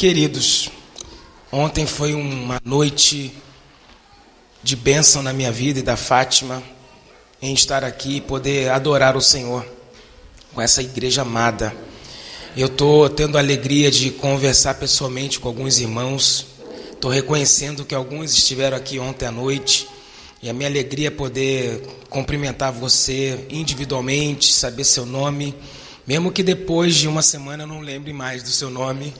Queridos, ontem foi uma noite de bênção na minha vida e da Fátima em estar aqui e poder adorar o Senhor com essa igreja amada. Eu estou tendo a alegria de conversar pessoalmente com alguns irmãos. Estou reconhecendo que alguns estiveram aqui ontem à noite. E a minha alegria é poder cumprimentar você individualmente, saber seu nome, mesmo que depois de uma semana eu não lembre mais do seu nome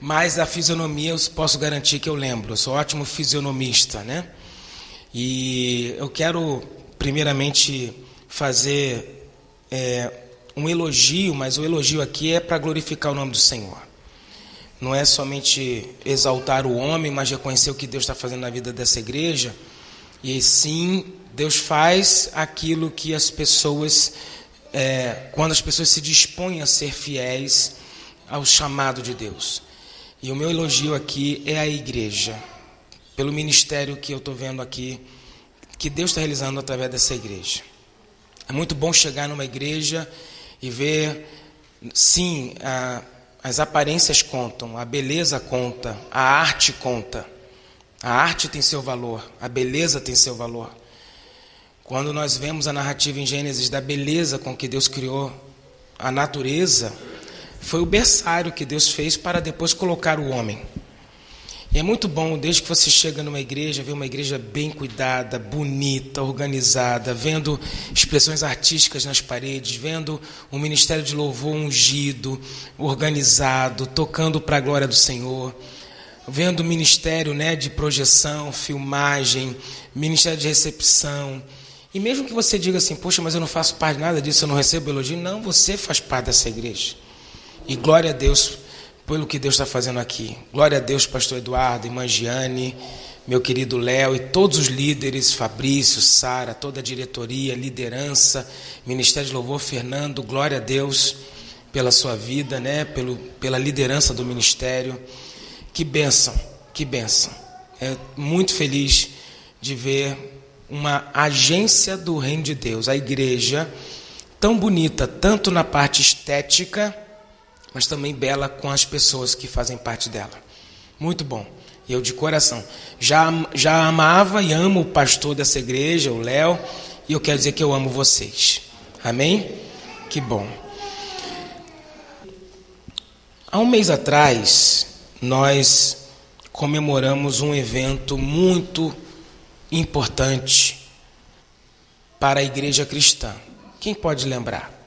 mas a fisionomia eu posso garantir que eu lembro. Eu sou ótimo fisionomista, né? E eu quero, primeiramente, fazer é, um elogio, mas o elogio aqui é para glorificar o nome do Senhor. Não é somente exaltar o homem, mas reconhecer o que Deus está fazendo na vida dessa igreja. E sim, Deus faz aquilo que as pessoas, é, quando as pessoas se dispõem a ser fiéis ao chamado de Deus. E o meu elogio aqui é a igreja, pelo ministério que eu estou vendo aqui, que Deus está realizando através dessa igreja. É muito bom chegar numa igreja e ver, sim, a, as aparências contam, a beleza conta, a arte conta. A arte tem seu valor, a beleza tem seu valor. Quando nós vemos a narrativa em Gênesis da beleza com que Deus criou a natureza, foi o berçário que Deus fez para depois colocar o homem. E é muito bom, desde que você chega numa igreja, ver uma igreja bem cuidada, bonita, organizada, vendo expressões artísticas nas paredes, vendo um ministério de louvor ungido, organizado, tocando para a glória do Senhor, vendo o ministério né, de projeção, filmagem, ministério de recepção. E mesmo que você diga assim, poxa, mas eu não faço parte de nada disso, eu não recebo elogio, não, você faz parte dessa igreja. E glória a Deus pelo que Deus está fazendo aqui. Glória a Deus, pastor Eduardo, irmã Giane, meu querido Léo e todos os líderes, Fabrício, Sara, toda a diretoria, liderança, Ministério de Louvor, Fernando, glória a Deus pela sua vida, né? Pelo, pela liderança do ministério. Que bênção, que bênção. É muito feliz de ver uma agência do Reino de Deus, a igreja, tão bonita, tanto na parte estética, mas também bela com as pessoas que fazem parte dela. Muito bom. Eu de coração. Já, já amava e amo o pastor dessa igreja, o Léo, e eu quero dizer que eu amo vocês. Amém? Que bom. Há um mês atrás, nós comemoramos um evento muito importante para a igreja cristã. Quem pode lembrar?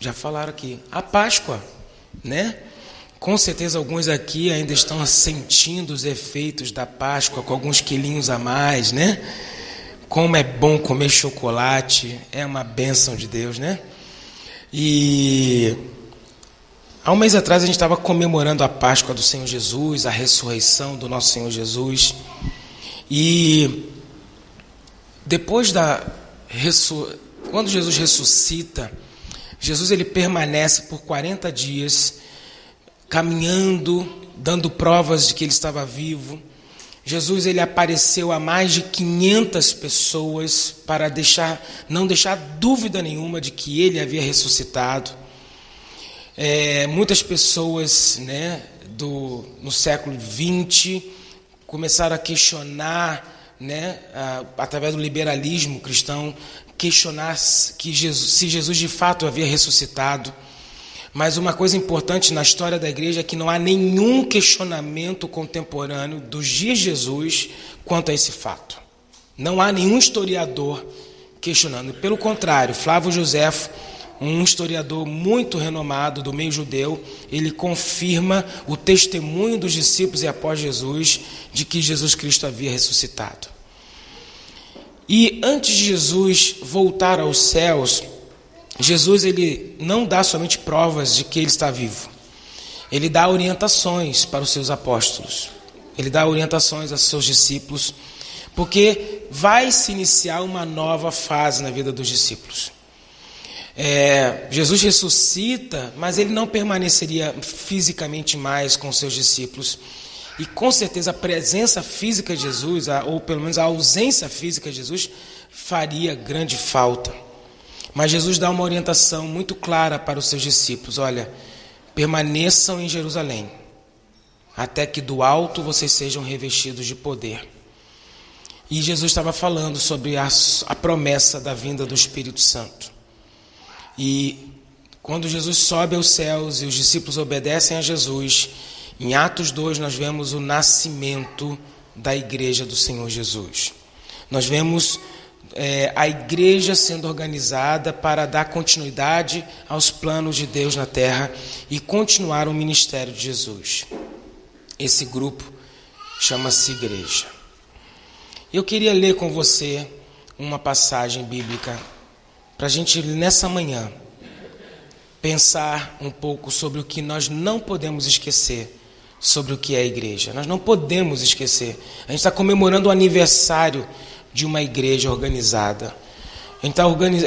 Já falaram aqui. A Páscoa, né? Com certeza alguns aqui ainda estão sentindo os efeitos da Páscoa com alguns quilinhos a mais, né? Como é bom comer chocolate, é uma bênção de Deus, né? E há um mês atrás a gente estava comemorando a Páscoa do Senhor Jesus, a ressurreição do nosso Senhor Jesus. E depois da quando Jesus ressuscita, Jesus ele permanece por 40 dias caminhando, dando provas de que ele estava vivo. Jesus ele apareceu a mais de 500 pessoas para deixar, não deixar dúvida nenhuma de que ele havia ressuscitado. É, muitas pessoas né, do, no século XX começaram a questionar, né, a, através do liberalismo cristão, questionar que Jesus, se Jesus de fato havia ressuscitado. Mas uma coisa importante na história da igreja é que não há nenhum questionamento contemporâneo dos dias de Jesus quanto a esse fato. Não há nenhum historiador questionando. Pelo contrário, Flávio Josefo, um historiador muito renomado do meio judeu, ele confirma o testemunho dos discípulos e após Jesus de que Jesus Cristo havia ressuscitado. E antes de Jesus voltar aos céus, Jesus ele não dá somente provas de que ele está vivo. Ele dá orientações para os seus apóstolos. Ele dá orientações aos seus discípulos, porque vai se iniciar uma nova fase na vida dos discípulos. É, Jesus ressuscita, mas ele não permaneceria fisicamente mais com seus discípulos. E com certeza a presença física de Jesus, ou pelo menos a ausência física de Jesus, faria grande falta. Mas Jesus dá uma orientação muito clara para os seus discípulos: olha, permaneçam em Jerusalém, até que do alto vocês sejam revestidos de poder. E Jesus estava falando sobre a, a promessa da vinda do Espírito Santo. E quando Jesus sobe aos céus e os discípulos obedecem a Jesus, em Atos 2 nós vemos o nascimento da igreja do Senhor Jesus. Nós vemos é, a igreja sendo organizada para dar continuidade aos planos de Deus na terra e continuar o ministério de Jesus. Esse grupo chama-se igreja. Eu queria ler com você uma passagem bíblica para a gente, nessa manhã, pensar um pouco sobre o que nós não podemos esquecer sobre o que é a igreja. Nós não podemos esquecer. A gente está comemorando o aniversário de uma igreja organizada. A gente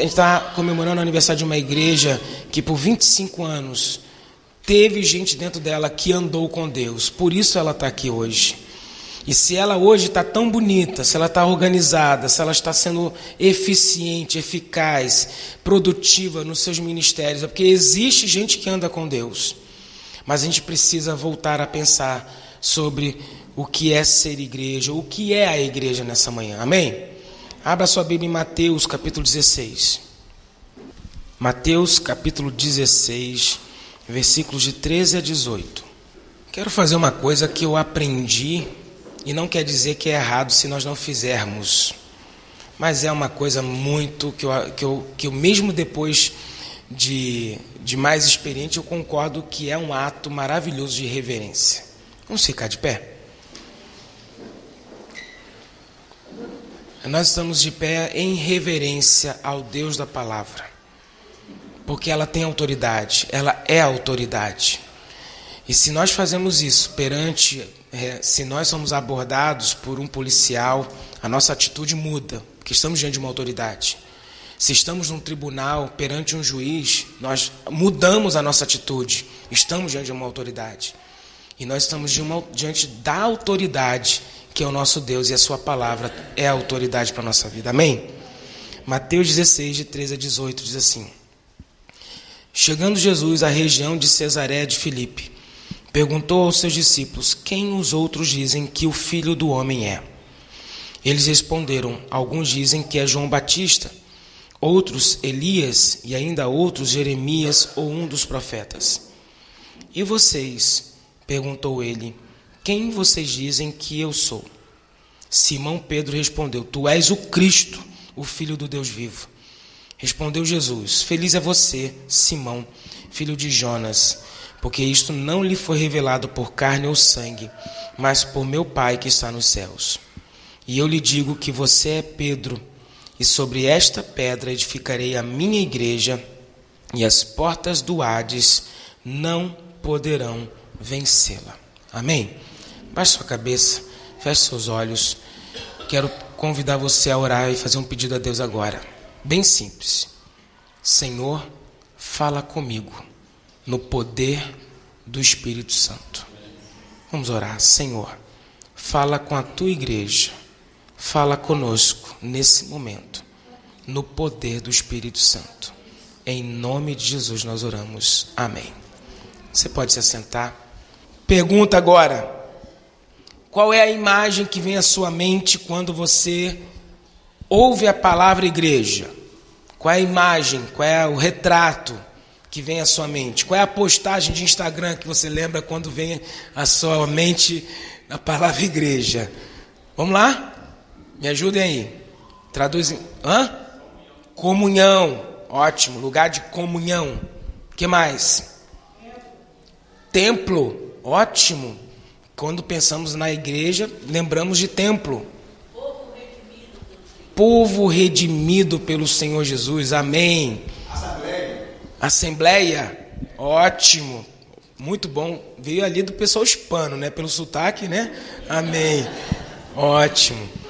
está tá comemorando o aniversário de uma igreja que por 25 anos teve gente dentro dela que andou com Deus. Por isso ela está aqui hoje. E se ela hoje está tão bonita, se ela está organizada, se ela está sendo eficiente, eficaz, produtiva nos seus ministérios, é porque existe gente que anda com Deus. Mas a gente precisa voltar a pensar sobre o que é ser igreja, o que é a igreja nessa manhã. Amém? Abra sua Bíblia em Mateus capítulo 16. Mateus capítulo 16, versículos de 13 a 18. Quero fazer uma coisa que eu aprendi e não quer dizer que é errado se nós não fizermos. Mas é uma coisa muito que eu, que eu, que eu mesmo depois de, de mais experiente, eu concordo que é um ato maravilhoso de reverência. Vamos ficar de pé? Nós estamos de pé em reverência ao Deus da palavra, porque ela tem autoridade, ela é autoridade. E se nós fazemos isso perante, é, se nós somos abordados por um policial, a nossa atitude muda, porque estamos diante de uma autoridade. Se estamos num tribunal perante um juiz, nós mudamos a nossa atitude, estamos diante de uma autoridade. E nós estamos diante da autoridade que é o nosso Deus e a Sua palavra é a autoridade para a nossa vida. Amém? Mateus 16, de 13 a 18, diz assim: Chegando Jesus à região de Cesaré de Filipe, perguntou aos seus discípulos: Quem os outros dizem que o filho do homem é? Eles responderam: Alguns dizem que é João Batista, outros Elias e ainda outros Jeremias ou um dos profetas. E vocês? perguntou ele quem vocês dizem que eu sou? Simão Pedro respondeu: Tu és o Cristo, o Filho do Deus vivo. Respondeu Jesus: Feliz é você, Simão, filho de Jonas, porque isto não lhe foi revelado por carne ou sangue, mas por meu Pai que está nos céus. E eu lhe digo que você é Pedro, e sobre esta pedra edificarei a minha igreja, e as portas do Hades não poderão vencê-la. Amém? Baixe sua cabeça, feche seus olhos. Quero convidar você a orar e fazer um pedido a Deus agora. Bem simples. Senhor, fala comigo no poder do Espírito Santo. Vamos orar. Senhor, fala com a tua igreja. Fala conosco nesse momento, no poder do Espírito Santo. Em nome de Jesus nós oramos. Amém. Você pode se assentar. Pergunta agora. Qual é a imagem que vem à sua mente quando você ouve a palavra igreja? Qual é a imagem, qual é o retrato que vem à sua mente? Qual é a postagem de Instagram que você lembra quando vem à sua mente a palavra igreja? Vamos lá? Me ajudem aí. Traduzem. Hã? Comunhão. Ótimo. Lugar de comunhão. Que mais? Templo. Ótimo. Quando pensamos na igreja, lembramos de templo. Povo redimido pelo Senhor Jesus. Amém. Assembleia. Assembleia. Ótimo. Muito bom. Veio ali do pessoal hispano, né? Pelo sotaque, né? Amém. Ótimo.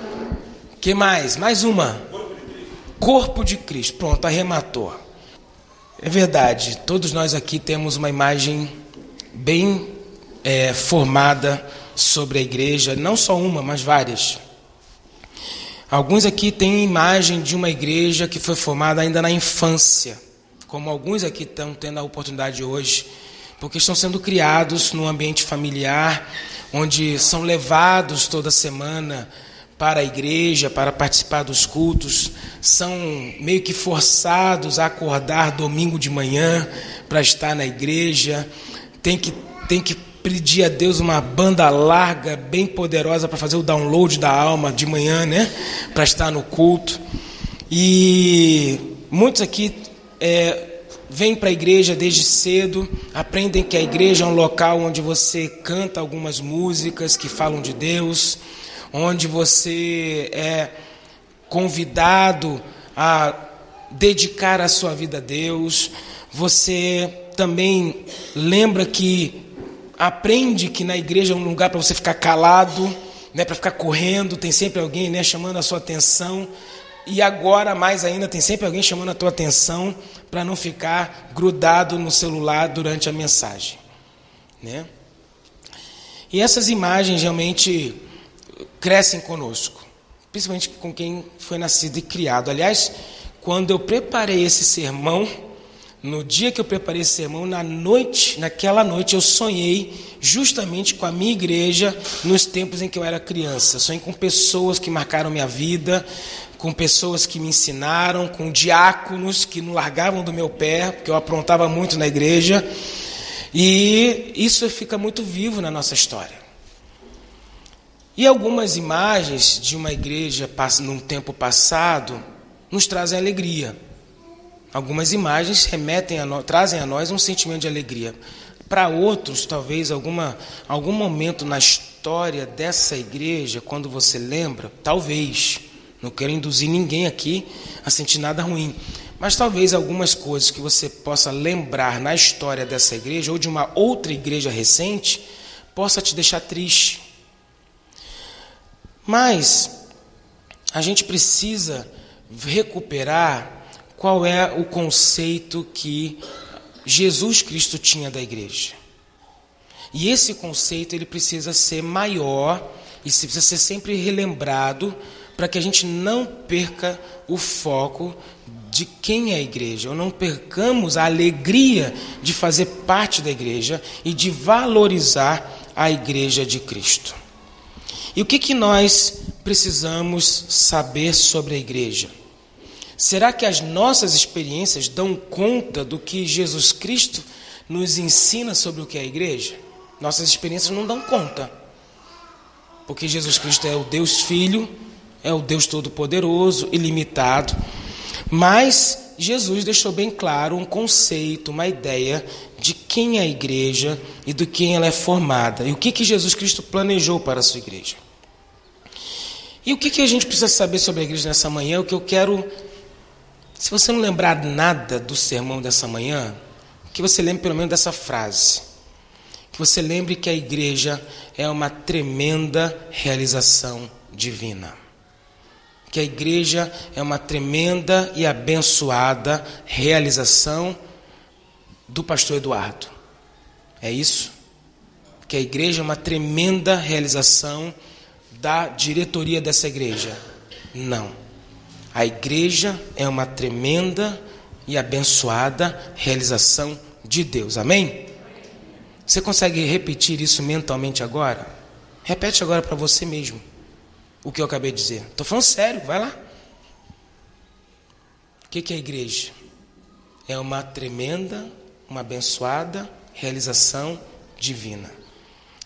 Que mais? Mais uma. Corpo de Cristo. Pronto, arrematou. É verdade. Todos nós aqui temos uma imagem bem é, formada sobre a igreja, não só uma, mas várias. Alguns aqui têm imagem de uma igreja que foi formada ainda na infância, como alguns aqui estão tendo a oportunidade hoje porque estão sendo criados no ambiente familiar, onde são levados toda semana para a igreja, para participar dos cultos, são meio que forçados a acordar domingo de manhã para estar na igreja, tem que, tem que pedir a Deus uma banda larga, bem poderosa, para fazer o download da alma de manhã, né? Para estar no culto. E muitos aqui é, vêm para a igreja desde cedo, aprendem que a igreja é um local onde você canta algumas músicas que falam de Deus, onde você é convidado a dedicar a sua vida a Deus. Você também lembra que aprende que na igreja é um lugar para você ficar calado, né, para ficar correndo, tem sempre alguém né, chamando a sua atenção. E agora, mais ainda, tem sempre alguém chamando a tua atenção para não ficar grudado no celular durante a mensagem. Né? E essas imagens realmente crescem conosco, principalmente com quem foi nascido e criado. Aliás, quando eu preparei esse sermão, no dia que eu preparei esse sermão, na noite, naquela noite, eu sonhei justamente com a minha igreja nos tempos em que eu era criança. Sonhei com pessoas que marcaram minha vida, com pessoas que me ensinaram, com diáconos que não largavam do meu pé, porque eu aprontava muito na igreja. E isso fica muito vivo na nossa história. E algumas imagens de uma igreja num tempo passado nos trazem alegria. Algumas imagens remetem a nós, trazem a nós um sentimento de alegria. Para outros, talvez alguma, algum momento na história dessa igreja, quando você lembra, talvez, não quero induzir ninguém aqui a sentir nada ruim. Mas talvez algumas coisas que você possa lembrar na história dessa igreja ou de uma outra igreja recente possa te deixar triste. Mas a gente precisa recuperar qual é o conceito que Jesus Cristo tinha da igreja. E esse conceito ele precisa ser maior e precisa ser sempre relembrado para que a gente não perca o foco de quem é a igreja, ou não percamos a alegria de fazer parte da igreja e de valorizar a igreja de Cristo. E o que, que nós precisamos saber sobre a igreja? Será que as nossas experiências dão conta do que Jesus Cristo nos ensina sobre o que é a igreja? Nossas experiências não dão conta. Porque Jesus Cristo é o Deus Filho, é o Deus Todo-Poderoso, ilimitado. Mas Jesus deixou bem claro um conceito, uma ideia de quem é a igreja e do quem ela é formada. E o que, que Jesus Cristo planejou para a sua igreja. E o que, que a gente precisa saber sobre a igreja nessa manhã? O que eu quero. Se você não lembrar nada do sermão dessa manhã, que você lembre pelo menos dessa frase. Que você lembre que a igreja é uma tremenda realização divina que a igreja é uma tremenda e abençoada realização do pastor Eduardo. É isso? Que a igreja é uma tremenda realização da diretoria dessa igreja. Não. A igreja é uma tremenda e abençoada realização de Deus. Amém? Você consegue repetir isso mentalmente agora? Repete agora para você mesmo o que eu acabei de dizer. Estou falando sério, vai lá. O que, é a igreja? É uma tremenda, uma abençoada realização divina.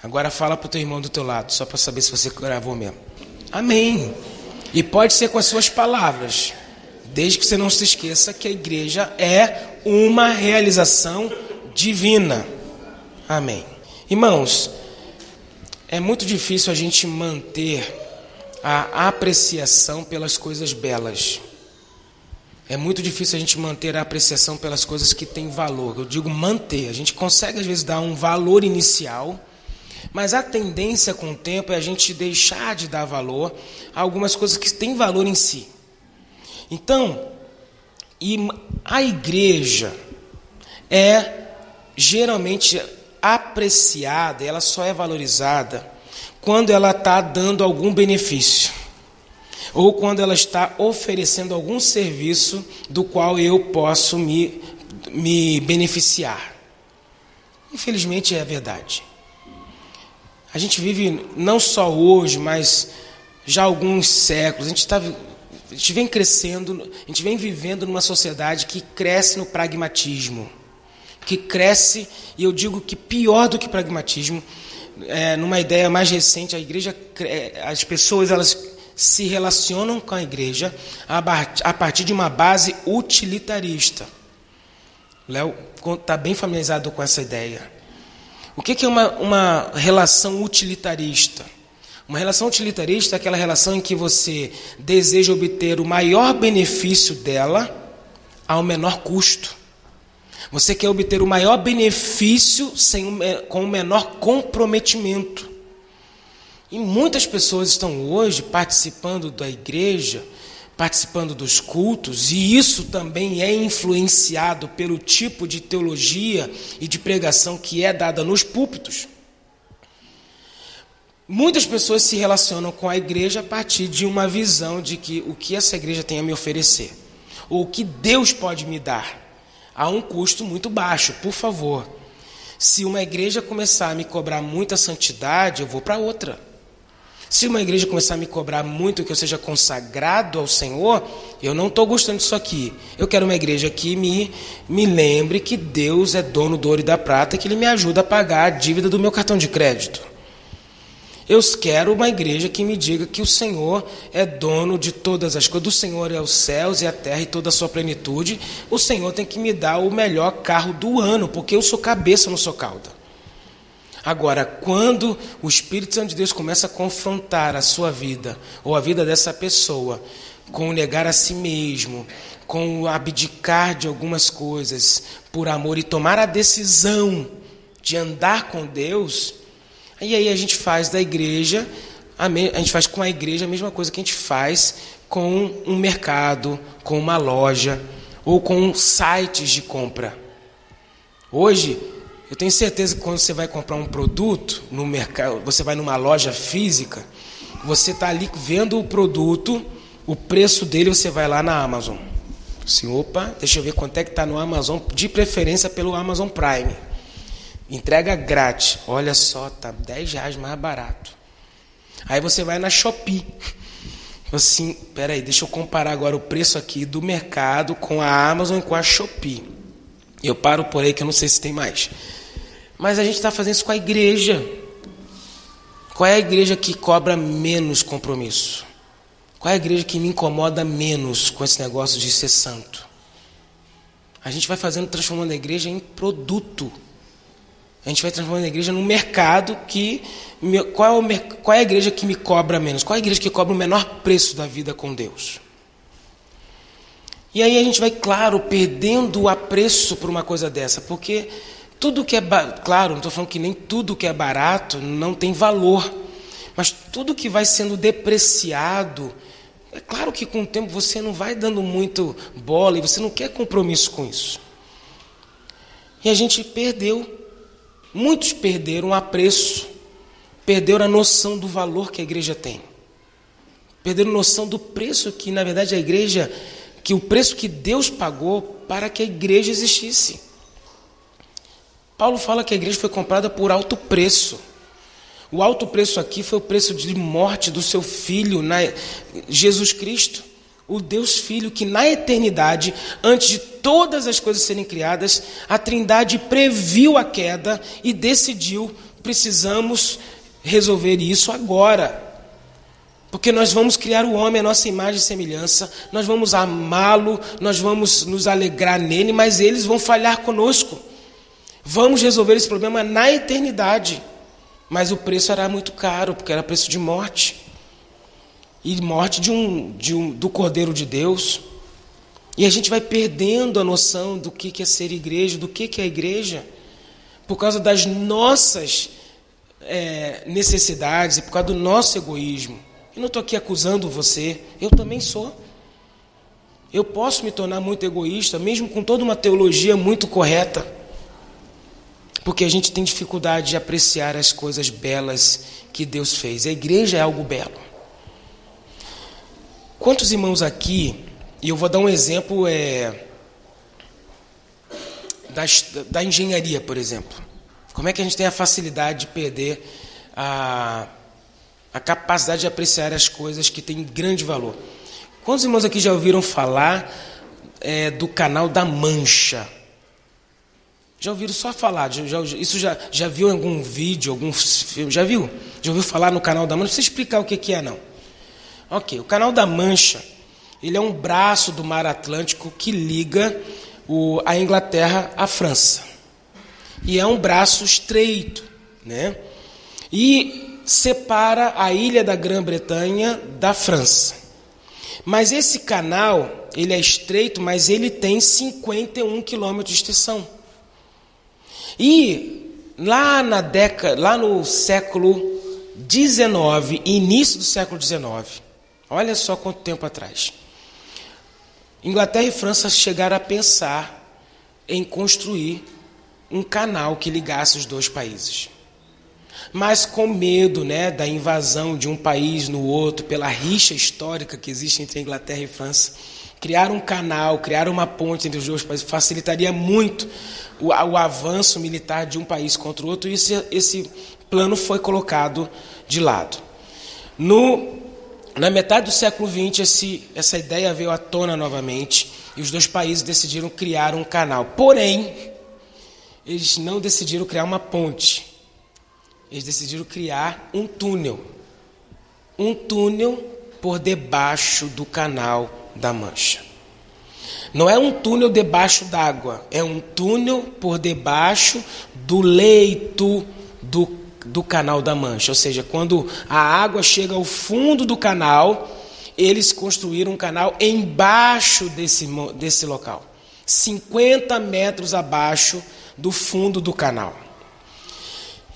Agora fala para o teu irmão do teu lado, só para saber se você gravou mesmo. Amém. E pode ser com as suas palavras, desde que você não se esqueça que a igreja é uma realização divina. Amém. Irmãos, é muito difícil a gente manter a apreciação pelas coisas belas. É muito difícil a gente manter a apreciação pelas coisas que têm valor. Eu digo manter. A gente consegue às vezes dar um valor inicial, mas a tendência com o tempo é a gente deixar de dar valor a algumas coisas que têm valor em si. Então, a igreja é geralmente apreciada, ela só é valorizada quando ela está dando algum benefício, ou quando ela está oferecendo algum serviço do qual eu posso me, me beneficiar. Infelizmente é verdade. A gente vive não só hoje, mas já há alguns séculos. A gente, tá, a gente vem crescendo, a gente vem vivendo numa sociedade que cresce no pragmatismo, que cresce, e eu digo que pior do que pragmatismo, é, numa ideia mais recente, a igreja, é, as pessoas elas se relacionam com a igreja a partir de uma base utilitarista. Léo está bem familiarizado com essa ideia. O que é uma, uma relação utilitarista? Uma relação utilitarista é aquela relação em que você deseja obter o maior benefício dela ao menor custo. Você quer obter o maior benefício sem, com o menor comprometimento. E muitas pessoas estão hoje participando da igreja, participando dos cultos, e isso também é influenciado pelo tipo de teologia e de pregação que é dada nos púlpitos. Muitas pessoas se relacionam com a igreja a partir de uma visão de que o que essa igreja tem a me oferecer, ou o que Deus pode me dar, a um custo muito baixo, por favor. Se uma igreja começar a me cobrar muita santidade, eu vou para outra. Se uma igreja começar a me cobrar muito que eu seja consagrado ao Senhor, eu não estou gostando disso aqui. Eu quero uma igreja que me, me lembre que Deus é dono do ouro e da prata e que Ele me ajuda a pagar a dívida do meu cartão de crédito. Eu quero uma igreja que me diga que o Senhor é dono de todas as coisas. Do Senhor é os céus e a terra e toda a sua plenitude. O Senhor tem que me dar o melhor carro do ano, porque eu sou cabeça, não sou cauda. Agora, quando o Espírito Santo de Deus começa a confrontar a sua vida, ou a vida dessa pessoa, com o negar a si mesmo, com o abdicar de algumas coisas por amor e tomar a decisão de andar com Deus, e aí a gente faz da igreja, a, me, a gente faz com a igreja a mesma coisa que a gente faz com um mercado, com uma loja ou com sites de compra. Hoje, eu tenho certeza que quando você vai comprar um produto no mercado, você vai numa loja física, você está ali vendo o produto, o preço dele, você vai lá na Amazon. Assim, opa, deixa eu ver quanto é que está no Amazon, de preferência pelo Amazon Prime. Entrega grátis. Olha só, tá 10 reais mais barato. Aí você vai na Shopee. Assim, peraí, deixa eu comparar agora o preço aqui do mercado com a Amazon e com a Shopee. Eu paro por aí que eu não sei se tem mais. Mas a gente está fazendo isso com a igreja. Qual é a igreja que cobra menos compromisso? Qual é a igreja que me incomoda menos com esse negócio de ser santo? A gente vai fazendo, transformando a igreja em produto. A gente vai transformando a igreja num mercado que. Qual é, qual é a igreja que me cobra menos? Qual é a igreja que cobra o menor preço da vida com Deus? E aí a gente vai, claro, perdendo o apreço por uma coisa dessa, porque tudo que é. Claro, não estou falando que nem tudo que é barato não tem valor, mas tudo que vai sendo depreciado. É claro que com o tempo você não vai dando muito bola e você não quer compromisso com isso. E a gente perdeu Muitos perderam o apreço, perderam a noção do valor que a igreja tem. Perderam a noção do preço que, na verdade, a igreja, que o preço que Deus pagou para que a igreja existisse. Paulo fala que a igreja foi comprada por alto preço. O alto preço aqui foi o preço de morte do seu filho, Jesus Cristo o Deus Filho que na eternidade, antes de todas as coisas serem criadas, a Trindade previu a queda e decidiu: precisamos resolver isso agora. Porque nós vamos criar o homem à nossa imagem e semelhança, nós vamos amá-lo, nós vamos nos alegrar nele, mas eles vão falhar conosco. Vamos resolver esse problema na eternidade. Mas o preço era muito caro, porque era preço de morte e morte de um, de um, do Cordeiro de Deus. E a gente vai perdendo a noção do que é ser igreja, do que é a igreja, por causa das nossas é, necessidades e por causa do nosso egoísmo. Eu não estou aqui acusando você, eu também sou. Eu posso me tornar muito egoísta, mesmo com toda uma teologia muito correta, porque a gente tem dificuldade de apreciar as coisas belas que Deus fez. A igreja é algo belo. Quantos irmãos aqui, e eu vou dar um exemplo é, da, da engenharia, por exemplo. Como é que a gente tem a facilidade de perder a, a capacidade de apreciar as coisas que têm grande valor? Quantos irmãos aqui já ouviram falar é, do canal da Mancha? Já ouviram só falar? Já, já, isso já, já viu em algum vídeo, algum filme? Já viu? Já ouviu falar no canal da Mancha? Não precisa explicar o que, que é, não. Ok, o canal da Mancha, ele é um braço do mar Atlântico que liga o, a Inglaterra à França. E é um braço estreito, né? E separa a ilha da Grã-Bretanha da França. Mas esse canal, ele é estreito, mas ele tem 51 quilômetros de extensão. E lá na década, lá no século 19, início do século 19, olha só quanto tempo atrás. Inglaterra e França chegaram a pensar em construir um canal que ligasse os dois países. Mas com medo né, da invasão de um país no outro, pela rixa histórica que existe entre Inglaterra e França, criar um canal, criar uma ponte entre os dois países facilitaria muito o, o avanço militar de um país contra o outro, e esse, esse plano foi colocado de lado. No na metade do século XX, esse, essa ideia veio à tona novamente e os dois países decidiram criar um canal. Porém, eles não decidiram criar uma ponte, eles decidiram criar um túnel. Um túnel por debaixo do canal da Mancha. Não é um túnel debaixo d'água, é um túnel por debaixo do leito do do canal da Mancha. Ou seja, quando a água chega ao fundo do canal, eles construíram um canal embaixo desse, desse local 50 metros abaixo do fundo do canal.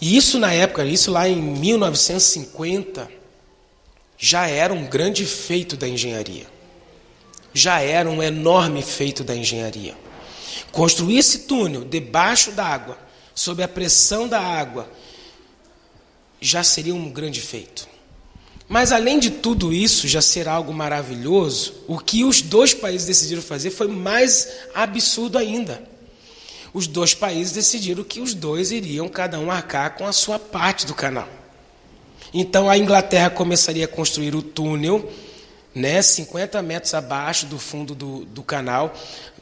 E isso na época, isso lá em 1950, já era um grande feito da engenharia. Já era um enorme feito da engenharia. Construir esse túnel debaixo d'água, sob a pressão da água, já seria um grande feito. Mas além de tudo isso já ser algo maravilhoso, o que os dois países decidiram fazer foi mais absurdo ainda. Os dois países decidiram que os dois iriam cada um arcar com a sua parte do canal. Então a Inglaterra começaria a construir o túnel, né, 50 metros abaixo do fundo do, do canal,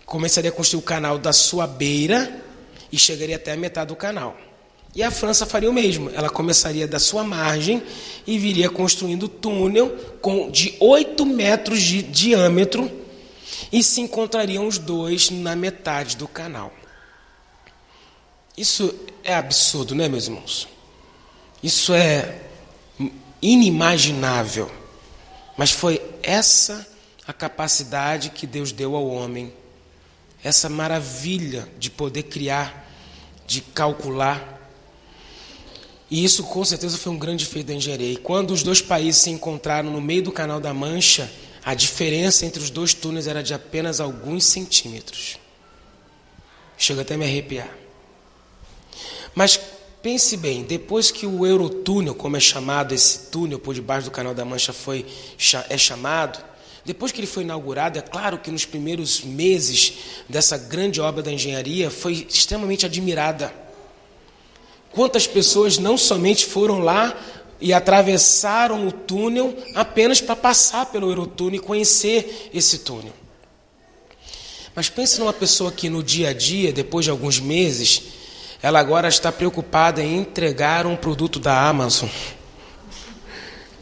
começaria a construir o canal da sua beira e chegaria até a metade do canal. E a França faria o mesmo. Ela começaria da sua margem e viria construindo túnel com, de 8 metros de diâmetro e se encontrariam os dois na metade do canal. Isso é absurdo, não é, meus irmãos? Isso é inimaginável. Mas foi essa a capacidade que Deus deu ao homem, essa maravilha de poder criar, de calcular e isso com certeza foi um grande feito da engenharia. E quando os dois países se encontraram no meio do Canal da Mancha, a diferença entre os dois túneis era de apenas alguns centímetros. Chega até a me arrepiar. Mas pense bem, depois que o Eurotúnel, como é chamado esse túnel por debaixo do Canal da Mancha foi é chamado, depois que ele foi inaugurado, é claro que nos primeiros meses dessa grande obra da engenharia foi extremamente admirada Quantas pessoas não somente foram lá e atravessaram o túnel apenas para passar pelo Eurotúnel e conhecer esse túnel. Mas pense numa pessoa que no dia a dia, depois de alguns meses, ela agora está preocupada em entregar um produto da Amazon,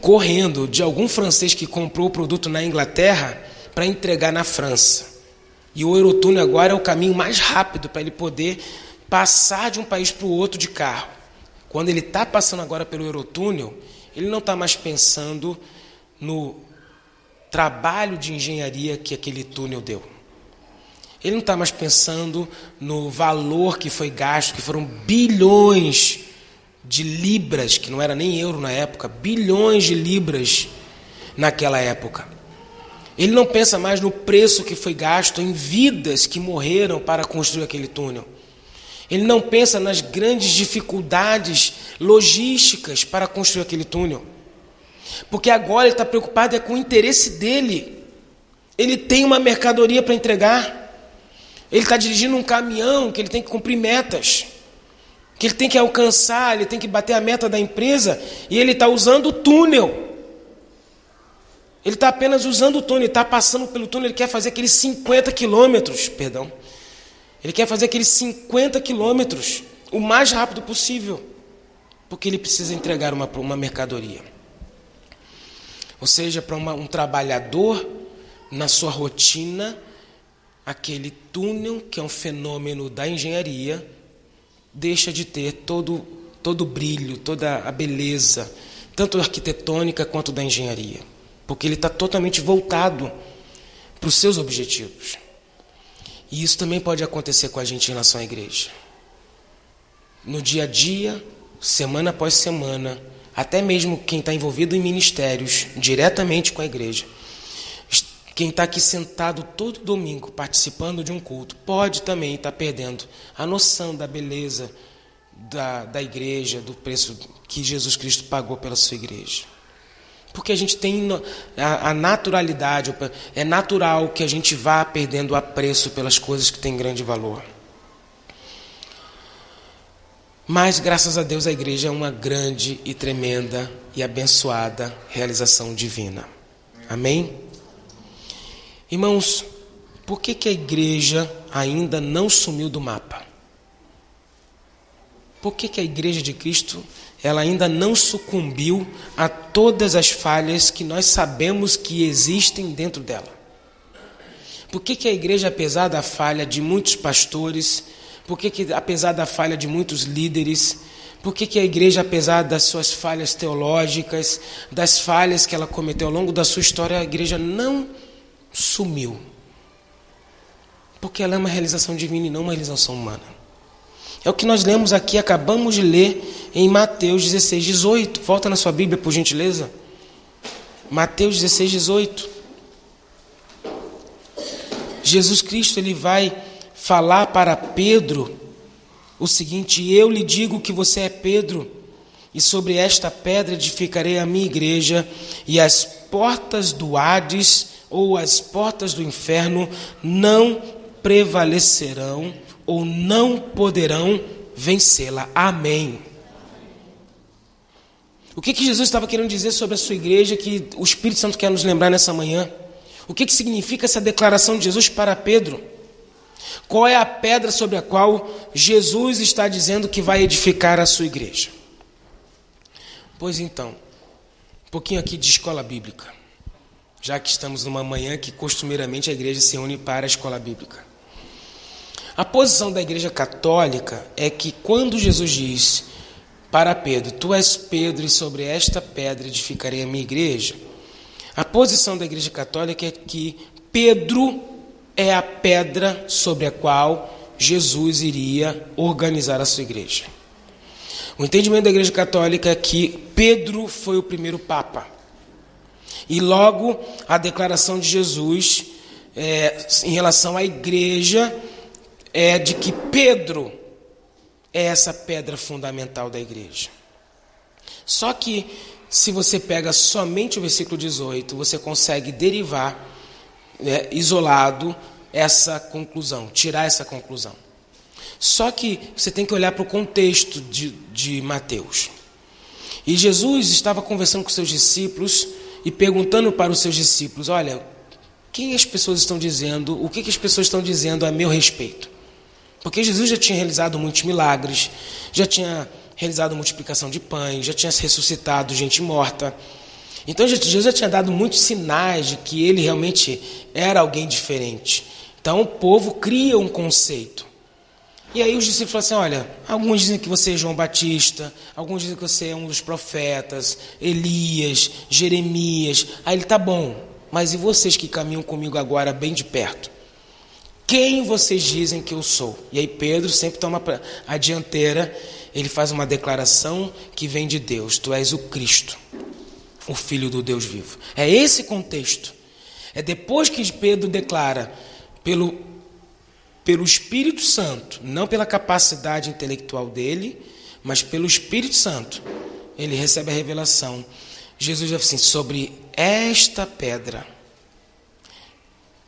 correndo de algum francês que comprou o produto na Inglaterra para entregar na França. E o Eurotúnel agora é o caminho mais rápido para ele poder passar de um país para o outro de carro. Quando ele está passando agora pelo Eurotúnel, ele não está mais pensando no trabalho de engenharia que aquele túnel deu. Ele não está mais pensando no valor que foi gasto, que foram bilhões de libras, que não era nem euro na época, bilhões de libras naquela época. Ele não pensa mais no preço que foi gasto em vidas que morreram para construir aquele túnel. Ele não pensa nas grandes dificuldades logísticas para construir aquele túnel. Porque agora ele está preocupado é com o interesse dele. Ele tem uma mercadoria para entregar. Ele está dirigindo um caminhão que ele tem que cumprir metas. que ele tem que alcançar, ele tem que bater a meta da empresa, e ele está usando o túnel. Ele está apenas usando o túnel, está passando pelo túnel, ele quer fazer aqueles 50 quilômetros, perdão. Ele quer fazer aqueles 50 quilômetros o mais rápido possível, porque ele precisa entregar uma, uma mercadoria. Ou seja, para um trabalhador, na sua rotina, aquele túnel, que é um fenômeno da engenharia, deixa de ter todo, todo o brilho, toda a beleza, tanto arquitetônica quanto da engenharia, porque ele está totalmente voltado para os seus objetivos. E isso também pode acontecer com a gente em relação à igreja. No dia a dia, semana após semana, até mesmo quem está envolvido em ministérios diretamente com a igreja, quem está aqui sentado todo domingo participando de um culto, pode também estar tá perdendo a noção da beleza da, da igreja, do preço que Jesus Cristo pagou pela sua igreja. Porque a gente tem a, naturalidade, é natural que a gente vá perdendo o apreço pelas coisas que têm grande valor. Mas, graças a Deus, a igreja é uma grande e tremenda e abençoada realização divina. Amém? Irmãos, por que, que a igreja ainda não sumiu do mapa? Por que, que a igreja de Cristo ela ainda não sucumbiu a todas as falhas que nós sabemos que existem dentro dela. Por que, que a igreja, apesar da falha de muitos pastores, por que, que apesar da falha de muitos líderes, por que, que a igreja, apesar das suas falhas teológicas, das falhas que ela cometeu ao longo da sua história, a igreja não sumiu? Porque ela é uma realização divina e não uma realização humana. É o que nós lemos aqui, acabamos de ler em Mateus 16, 18. Volta na sua Bíblia, por gentileza. Mateus 16, 18. Jesus Cristo ele vai falar para Pedro o seguinte: Eu lhe digo que você é Pedro, e sobre esta pedra edificarei a minha igreja, e as portas do Hades ou as portas do inferno não prevalecerão ou não poderão vencê-la. Amém. O que, que Jesus estava querendo dizer sobre a sua igreja que o Espírito Santo quer nos lembrar nessa manhã? O que, que significa essa declaração de Jesus para Pedro? Qual é a pedra sobre a qual Jesus está dizendo que vai edificar a sua igreja? Pois então, um pouquinho aqui de escola bíblica, já que estamos numa manhã que costumeiramente a igreja se une para a escola bíblica. A posição da Igreja Católica é que quando Jesus diz para Pedro: Tu és Pedro, e sobre esta pedra edificarei a minha igreja. A posição da Igreja Católica é que Pedro é a pedra sobre a qual Jesus iria organizar a sua igreja. O entendimento da Igreja Católica é que Pedro foi o primeiro Papa. E logo a declaração de Jesus é, em relação à igreja é de que Pedro é essa pedra fundamental da igreja. Só que, se você pega somente o versículo 18, você consegue derivar, né, isolado, essa conclusão, tirar essa conclusão. Só que você tem que olhar para o contexto de, de Mateus. E Jesus estava conversando com seus discípulos e perguntando para os seus discípulos: Olha, quem as pessoas estão dizendo, o que, que as pessoas estão dizendo a meu respeito? Porque Jesus já tinha realizado muitos milagres, já tinha realizado multiplicação de pães, já tinha ressuscitado gente morta. Então Jesus já tinha dado muitos sinais de que ele realmente era alguém diferente. Então o povo cria um conceito. E aí os discípulos falam assim: olha, alguns dizem que você é João Batista, alguns dizem que você é um dos profetas, Elias, Jeremias. Aí ele tá bom, mas e vocês que caminham comigo agora bem de perto? Quem vocês dizem que eu sou? E aí Pedro sempre toma a dianteira, ele faz uma declaração que vem de Deus: Tu és o Cristo, o Filho do Deus vivo. É esse contexto. É depois que Pedro declara pelo, pelo Espírito Santo, não pela capacidade intelectual dele, mas pelo Espírito Santo, ele recebe a revelação. Jesus diz assim: sobre esta pedra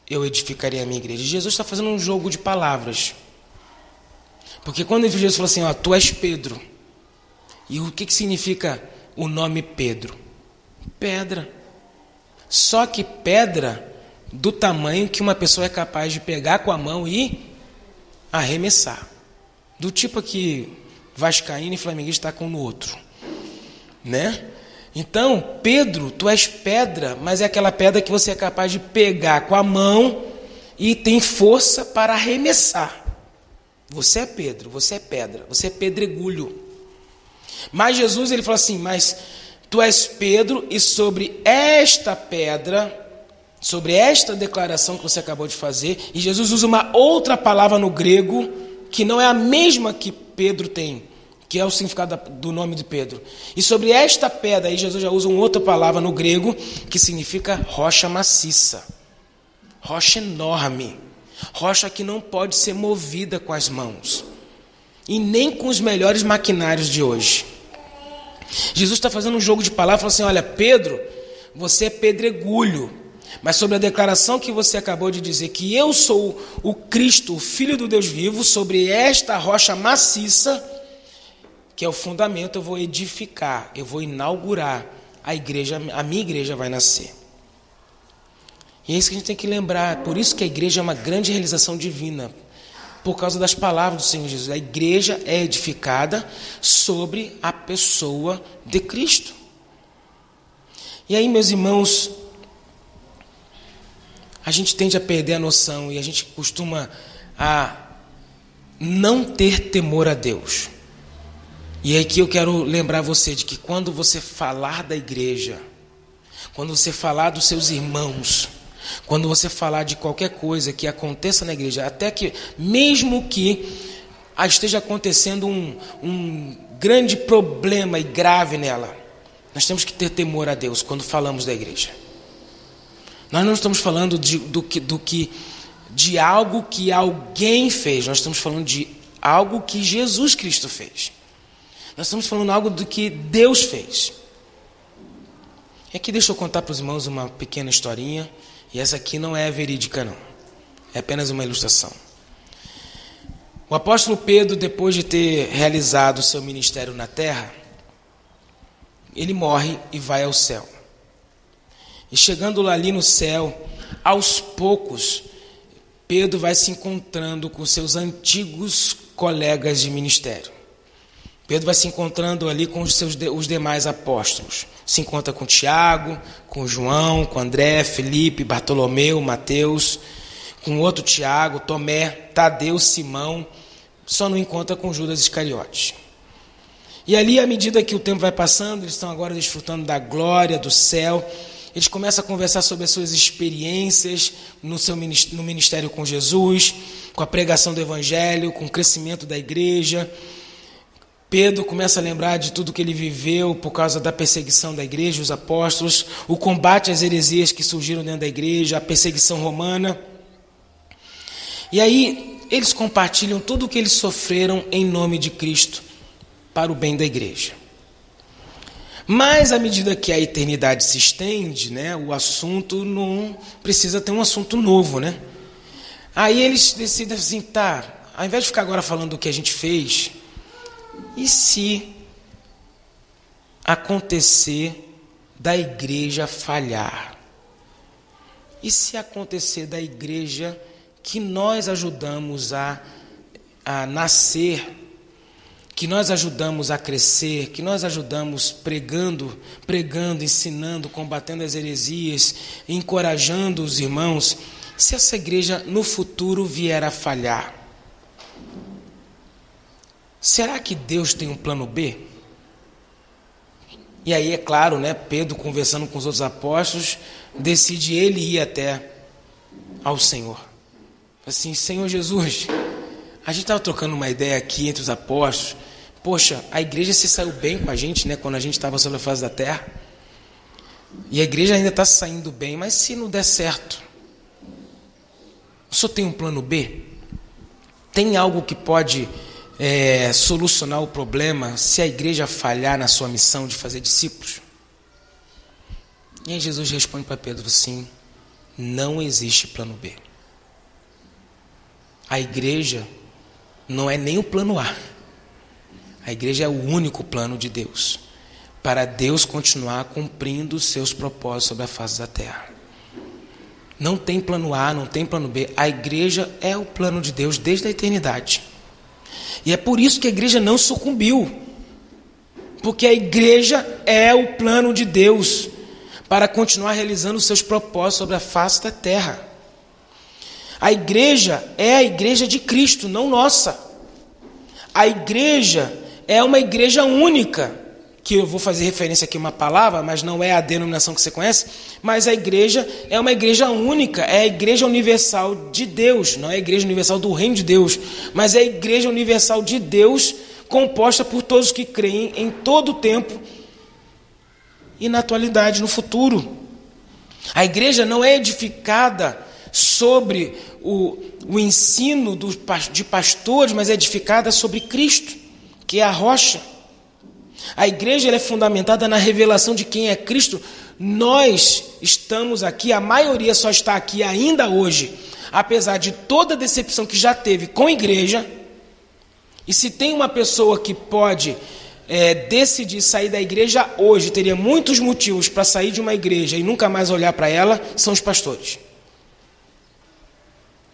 eu edificarei a minha igreja. Jesus está fazendo um jogo de palavras. Porque quando Jesus falou assim, ó, tu és Pedro. E o que, que significa o nome Pedro? Pedra. Só que pedra do tamanho que uma pessoa é capaz de pegar com a mão e arremessar. Do tipo que Vascaíno e Flamenguista está com no outro. Né? Então, Pedro, tu és pedra, mas é aquela pedra que você é capaz de pegar com a mão e tem força para arremessar. Você é Pedro, você é pedra, você é pedregulho. Mas Jesus ele falou assim: Mas tu és Pedro, e sobre esta pedra, sobre esta declaração que você acabou de fazer, e Jesus usa uma outra palavra no grego, que não é a mesma que Pedro tem, que é o significado do nome de Pedro. E sobre esta pedra, aí Jesus já usa uma outra palavra no grego, que significa rocha maciça, rocha enorme, rocha que não pode ser movida com as mãos, e nem com os melhores maquinários de hoje. Jesus está fazendo um jogo de palavras, falando assim: olha, Pedro, você é pedregulho. Mas sobre a declaração que você acabou de dizer, que eu sou o Cristo, o Filho do Deus vivo, sobre esta rocha maciça, que é o fundamento, eu vou edificar, eu vou inaugurar a igreja, a minha igreja vai nascer. E é isso que a gente tem que lembrar, por isso que a igreja é uma grande realização divina por causa das palavras do Senhor Jesus. A igreja é edificada sobre a pessoa de Cristo. E aí, meus irmãos, a gente tende a perder a noção e a gente costuma a não ter temor a Deus. E é aqui eu quero lembrar você de que quando você falar da igreja, quando você falar dos seus irmãos, quando você falar de qualquer coisa que aconteça na igreja, até que, mesmo que esteja acontecendo um, um grande problema e grave nela, nós temos que ter temor a Deus quando falamos da igreja. Nós não estamos falando de, do, que, do que, de algo que alguém fez, nós estamos falando de algo que Jesus Cristo fez. Nós estamos falando algo do que Deus fez. E aqui deixa eu contar para os irmãos uma pequena historinha. E essa aqui não é verídica, não. É apenas uma ilustração. O apóstolo Pedro, depois de ter realizado seu ministério na terra, ele morre e vai ao céu. E chegando lá ali no céu, aos poucos, Pedro vai se encontrando com seus antigos colegas de ministério. Pedro vai se encontrando ali com os seus os demais apóstolos. Se encontra com Tiago, com João, com André, Felipe, Bartolomeu, Mateus, com outro Tiago, Tomé, Tadeu, Simão. Só não encontra com Judas Iscariotes. E ali, à medida que o tempo vai passando, eles estão agora desfrutando da glória do céu. Eles começam a conversar sobre as suas experiências no seu no ministério com Jesus, com a pregação do Evangelho, com o crescimento da igreja Pedro começa a lembrar de tudo que ele viveu por causa da perseguição da igreja, os apóstolos, o combate às heresias que surgiram dentro da igreja, a perseguição romana. E aí eles compartilham tudo o que eles sofreram em nome de Cristo para o bem da igreja. Mas à medida que a eternidade se estende, né, o assunto não precisa ter um assunto novo, né? Aí eles decidem assim, tá, ao invés de ficar agora falando do que a gente fez, e se acontecer da igreja falhar? E se acontecer da igreja que nós ajudamos a, a nascer, que nós ajudamos a crescer, que nós ajudamos pregando, pregando, ensinando, combatendo as heresias, encorajando os irmãos, se essa igreja no futuro vier a falhar? Será que Deus tem um plano B? E aí, é claro, né, Pedro, conversando com os outros apóstolos, decide ele ir até ao Senhor. Assim, Senhor Jesus, a gente estava trocando uma ideia aqui entre os apóstolos. Poxa, a igreja se saiu bem com a gente, né, quando a gente estava sobre a face da terra. E a igreja ainda está saindo bem, mas se não der certo, o senhor tem um plano B? Tem algo que pode é, solucionar o problema se a igreja falhar na sua missão de fazer discípulos? E aí Jesus responde para Pedro assim: não existe plano B. A igreja não é nem o plano A. A igreja é o único plano de Deus para Deus continuar cumprindo os seus propósitos sobre a face da terra. Não tem plano A, não tem plano B. A igreja é o plano de Deus desde a eternidade. E é por isso que a igreja não sucumbiu. Porque a igreja é o plano de Deus para continuar realizando os seus propósitos sobre a face da terra. A igreja é a igreja de Cristo, não nossa. A igreja é uma igreja única, que eu vou fazer referência aqui a uma palavra, mas não é a denominação que você conhece, mas a igreja é uma igreja única, é a igreja universal de Deus, não é a igreja universal do reino de Deus, mas é a igreja universal de Deus, composta por todos que creem em todo o tempo e na atualidade, no futuro. A igreja não é edificada sobre o, o ensino do, de pastores, mas é edificada sobre Cristo, que é a rocha. A igreja é fundamentada na revelação de quem é Cristo. Nós estamos aqui, a maioria só está aqui ainda hoje, apesar de toda a decepção que já teve com a igreja. E se tem uma pessoa que pode é, decidir sair da igreja hoje, teria muitos motivos para sair de uma igreja e nunca mais olhar para ela, são os pastores.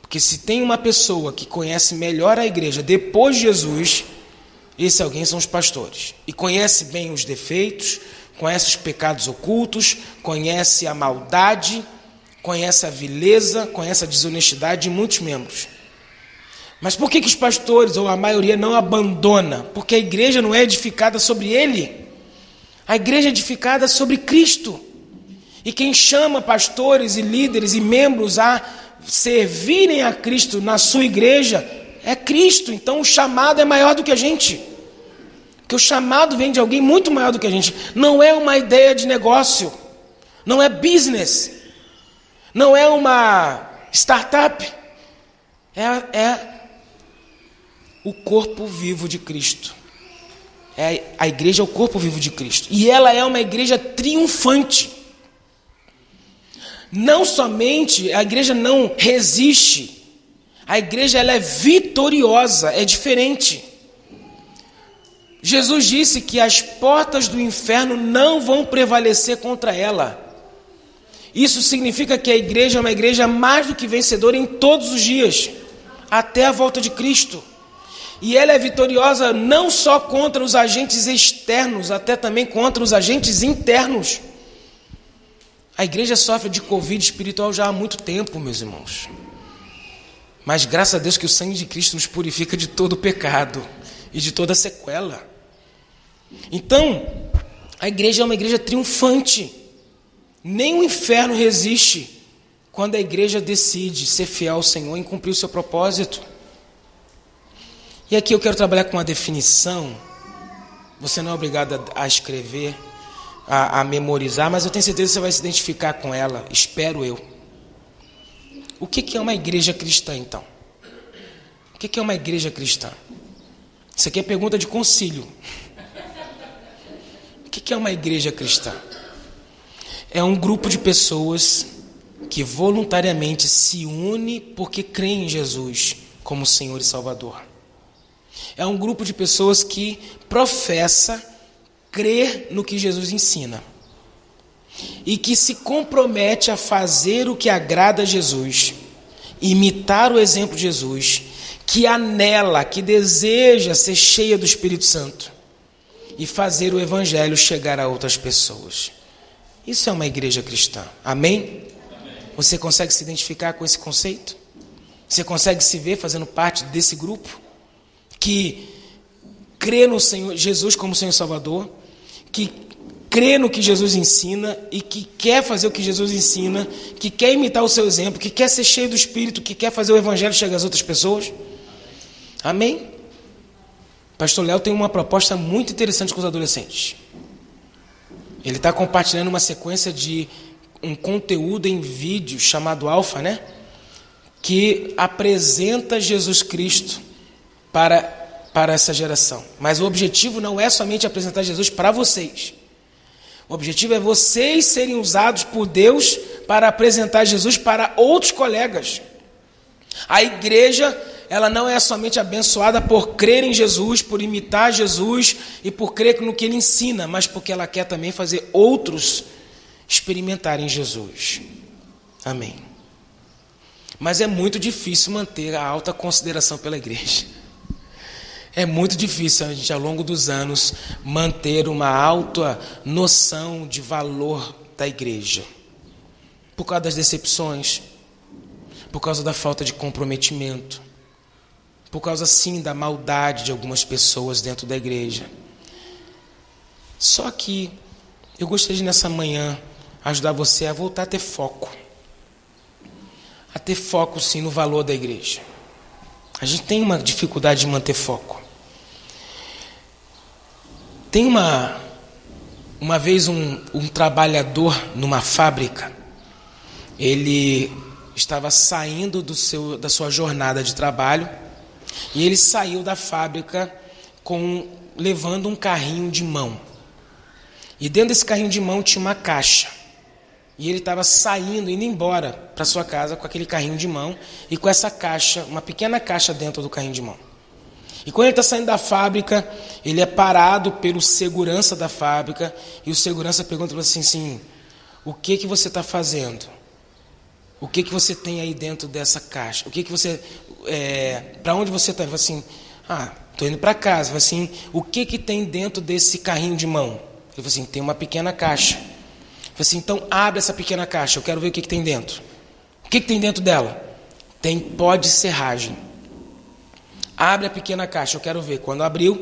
Porque se tem uma pessoa que conhece melhor a igreja depois de Jesus, esse alguém são os pastores. E conhece bem os defeitos, conhece os pecados ocultos, conhece a maldade, conhece a vileza, conhece a desonestidade de muitos membros. Mas por que, que os pastores, ou a maioria, não abandona? Porque a igreja não é edificada sobre ele. A igreja é edificada sobre Cristo. E quem chama pastores e líderes e membros a servirem a Cristo na sua igreja é Cristo. Então o chamado é maior do que a gente. Porque o chamado vem de alguém muito maior do que a gente. Não é uma ideia de negócio. Não é business. Não é uma startup. É, é o corpo vivo de Cristo. É, a igreja é o corpo vivo de Cristo. E ela é uma igreja triunfante. Não somente a igreja não resiste, a igreja ela é vitoriosa, é diferente. Jesus disse que as portas do inferno não vão prevalecer contra ela. Isso significa que a igreja é uma igreja mais do que vencedora em todos os dias, até a volta de Cristo. E ela é vitoriosa não só contra os agentes externos, até também contra os agentes internos. A igreja sofre de Covid espiritual já há muito tempo, meus irmãos. Mas graças a Deus que o sangue de Cristo nos purifica de todo pecado e de toda sequela. Então, a igreja é uma igreja triunfante. Nem o inferno resiste quando a igreja decide ser fiel ao Senhor e cumprir o seu propósito. E aqui eu quero trabalhar com uma definição. Você não é obrigado a, escrever, a, a, memorizar, mas eu tenho certeza que você vai se identificar com ela. Espero eu. O que, é uma igreja cristã, então? O que, é uma igreja cristã? Isso aqui é pergunta de concílio. O que, é uma igreja cristã? É um grupo de pessoas que voluntariamente se une porque creem em Jesus como Senhor e Salvador. É um grupo de pessoas que professa crer no que Jesus ensina e que se compromete a fazer o que agrada a Jesus, imitar o exemplo de Jesus, que anela, que deseja ser cheia do Espírito Santo e fazer o Evangelho chegar a outras pessoas. Isso é uma igreja cristã. Amém? Amém? Você consegue se identificar com esse conceito? Você consegue se ver fazendo parte desse grupo? que crê no Senhor Jesus como Senhor Salvador, que crê no que Jesus ensina e que quer fazer o que Jesus ensina, que quer imitar o seu exemplo, que quer ser cheio do Espírito, que quer fazer o Evangelho chegar às outras pessoas. Amém? Pastor Léo tem uma proposta muito interessante com os adolescentes. Ele está compartilhando uma sequência de um conteúdo em vídeo chamado Alfa, né? Que apresenta Jesus Cristo para, para essa geração. Mas o objetivo não é somente apresentar Jesus para vocês. O objetivo é vocês serem usados por Deus para apresentar Jesus para outros colegas. A igreja ela não é somente abençoada por crer em Jesus, por imitar Jesus e por crer no que ele ensina, mas porque ela quer também fazer outros experimentarem Jesus. Amém. Mas é muito difícil manter a alta consideração pela igreja. É muito difícil a gente, ao longo dos anos, manter uma alta noção de valor da igreja. Por causa das decepções, por causa da falta de comprometimento, por causa sim da maldade de algumas pessoas dentro da igreja. Só que eu gostaria de nessa manhã ajudar você a voltar a ter foco. A ter foco sim no valor da igreja. A gente tem uma dificuldade de manter foco. Tem uma uma vez um, um trabalhador numa fábrica, ele estava saindo do seu, da sua jornada de trabalho e ele saiu da fábrica com levando um carrinho de mão. E dentro desse carrinho de mão tinha uma caixa. E ele estava saindo, indo embora para sua casa com aquele carrinho de mão e com essa caixa, uma pequena caixa dentro do carrinho de mão. E quando ele está saindo da fábrica, ele é parado pelo segurança da fábrica e o segurança pergunta assim, assim o que que você está fazendo? O que, que você tem aí dentro dessa caixa? O que, que você. É, para onde você está? assim, ah, estou indo para casa. assim, o que, que tem dentro desse carrinho de mão? Ele falou assim, tem uma pequena caixa. Ele falou assim, então abre essa pequena caixa, eu quero ver o que, que tem dentro. O que, que tem dentro dela? Tem pó de serragem. Abre a pequena caixa, eu quero ver. Quando abriu,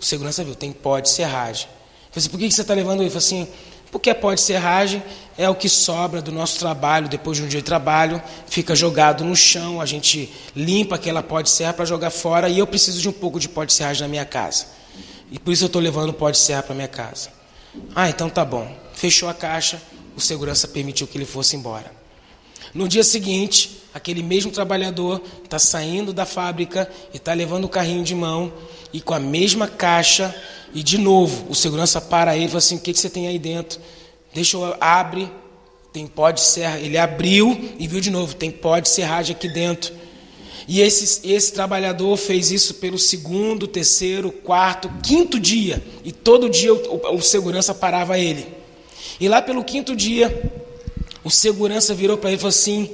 o segurança viu, tem pó de serragem. Eu falei assim, por que, você está levando isso? Falou assim, porque pó de serragem é o que sobra do nosso trabalho, depois de um dia de trabalho, fica jogado no chão, a gente limpa aquela pó de serra para jogar fora e eu preciso de um pouco de pó de serragem na minha casa. E por isso eu estou levando pó de serra para minha casa. Ah, então tá bom. Fechou a caixa, o segurança permitiu que ele fosse embora. No dia seguinte, aquele mesmo trabalhador está saindo da fábrica e está levando o carrinho de mão e com a mesma caixa e de novo, o segurança para ele e fala assim: o que, que você tem aí dentro? Deixa eu abre, tem pó de serra. Ele abriu e viu de novo, tem pó de serragem aqui dentro. E esse, esse trabalhador fez isso pelo segundo, terceiro, quarto, quinto dia. E todo dia o, o, o segurança parava ele. E lá pelo quinto dia, o segurança virou para ele e falou assim: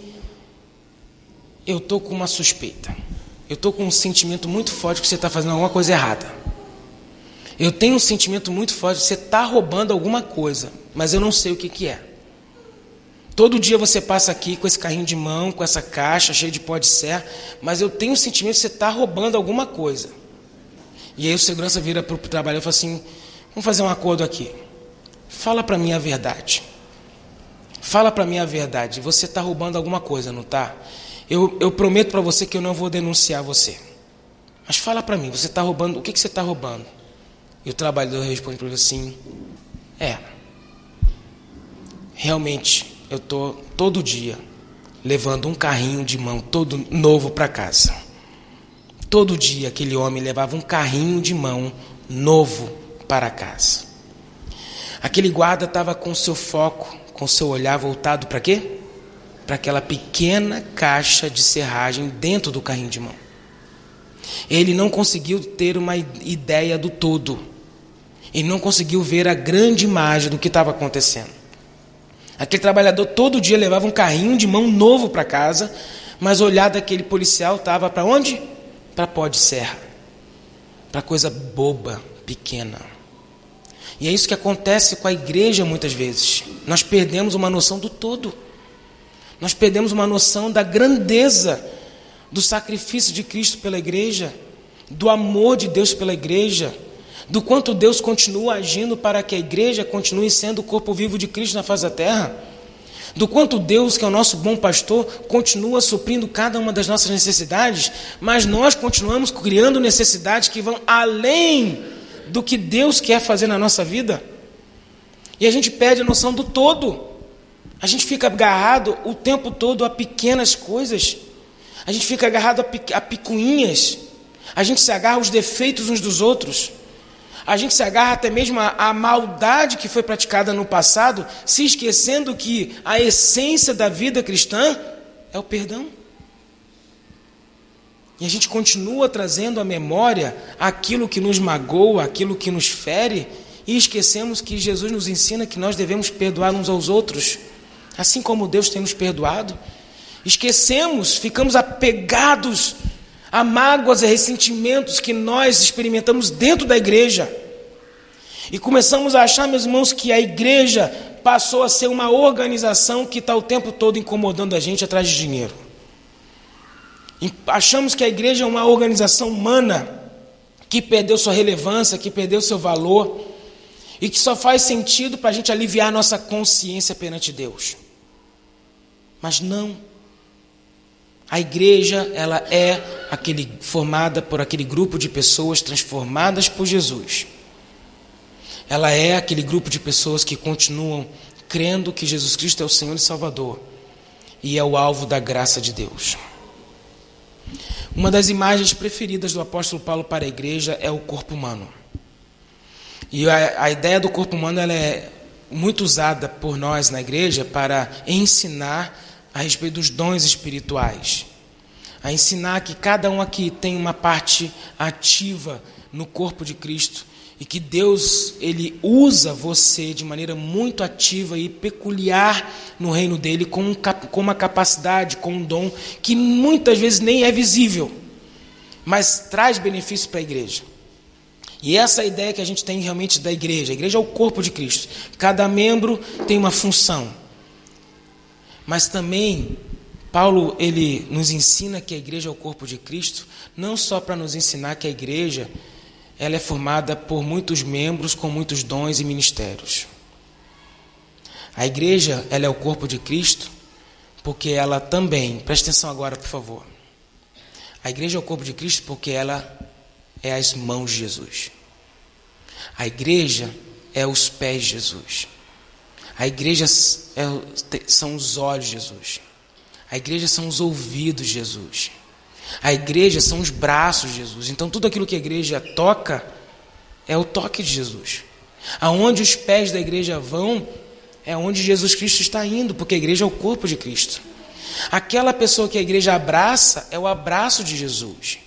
Eu estou com uma suspeita. Eu estou com um sentimento muito forte que você está fazendo alguma coisa errada. Eu tenho um sentimento muito forte, você está roubando alguma coisa, mas eu não sei o que, que é. Todo dia você passa aqui com esse carrinho de mão, com essa caixa cheia de pó de serra, mas eu tenho um sentimento que você está roubando alguma coisa. E aí o segurança vira para o trabalhador e fala assim: vamos fazer um acordo aqui. Fala para mim a verdade. Fala para mim a verdade. Você está roubando alguma coisa, não está? Eu, eu prometo para você que eu não vou denunciar você. Mas fala para mim, você está roubando, o que, que você está roubando? E o trabalhador responde para ele assim: É, realmente eu estou todo dia levando um carrinho de mão todo novo para casa. Todo dia aquele homem levava um carrinho de mão novo para casa. Aquele guarda estava com seu foco, com seu olhar voltado para quê? Para aquela pequena caixa de serragem dentro do carrinho de mão. Ele não conseguiu ter uma ideia do todo. Ele não conseguiu ver a grande imagem do que estava acontecendo. Aquele trabalhador todo dia levava um carrinho de mão novo para casa, mas o olhar daquele policial estava para onde? Para pó de serra. Para coisa boba, pequena. E é isso que acontece com a igreja muitas vezes. Nós perdemos uma noção do todo. Nós perdemos uma noção da grandeza do sacrifício de Cristo pela igreja, do amor de Deus pela igreja do quanto Deus continua agindo para que a igreja continue sendo o corpo vivo de Cristo na face da terra, do quanto Deus, que é o nosso bom pastor, continua suprindo cada uma das nossas necessidades, mas nós continuamos criando necessidades que vão além do que Deus quer fazer na nossa vida. E a gente perde a noção do todo. A gente fica agarrado o tempo todo a pequenas coisas. A gente fica agarrado a, picuinhas. A gente se agarra aos defeitos uns dos outros a gente se agarra até mesmo à, maldade que foi praticada no passado, se esquecendo que a essência da vida cristã é o perdão. E a gente continua trazendo à memória aquilo que nos magoa, aquilo que nos fere, e esquecemos que Jesus nos ensina que nós devemos perdoar uns aos outros, assim como Deus tem nos perdoado. Esquecemos, ficamos apegados a mágoas e ressentimentos que nós experimentamos dentro da igreja. E começamos a achar, meus irmãos, que a igreja passou a ser uma organização que está o tempo todo incomodando a gente atrás de dinheiro. Achamos que a igreja é uma organização humana que perdeu sua relevância, que perdeu seu valor e que só faz sentido para a gente aliviar nossa consciência perante Deus. Mas não. A igreja, ela é aquele formada por aquele grupo de pessoas transformadas por Jesus. Ela é aquele grupo de pessoas que continuam crendo que Jesus Cristo é o Senhor e Salvador e é o alvo da graça de Deus. Uma das imagens preferidas do apóstolo Paulo para a igreja é o corpo humano. E a, a ideia do corpo humano ela é muito usada por nós na igreja para ensinar a respeito dos dons espirituais. A ensinar que cada um aqui tem uma parte ativa no corpo de Cristo e que Deus ele usa você de maneira muito ativa e peculiar no reino dele com, com uma capacidade, com um dom que muitas vezes nem é visível, mas traz benefício para a igreja. E essa é a ideia que a gente tem realmente da igreja. A igreja é o corpo de Cristo. Cada membro tem uma função. Mas também Paulo ele nos ensina que a igreja é o corpo de Cristo, não só para nos ensinar que a igreja ela é formada por muitos membros com muitos dons e ministérios. A igreja ela é o corpo de Cristo porque ela também, preste atenção agora, por favor. A igreja é o corpo de Cristo porque ela é as mãos de Jesus. A igreja é os pés de Jesus. A igreja é, são os olhos de Jesus. A igreja são os ouvidos de Jesus. A igreja são os braços de Jesus. Então tudo aquilo que a igreja toca é o toque de Jesus. Aonde os pés da igreja vão é onde Jesus Cristo está indo, porque a igreja é o corpo de Cristo. Aquela pessoa que a igreja abraça é o abraço de Jesus.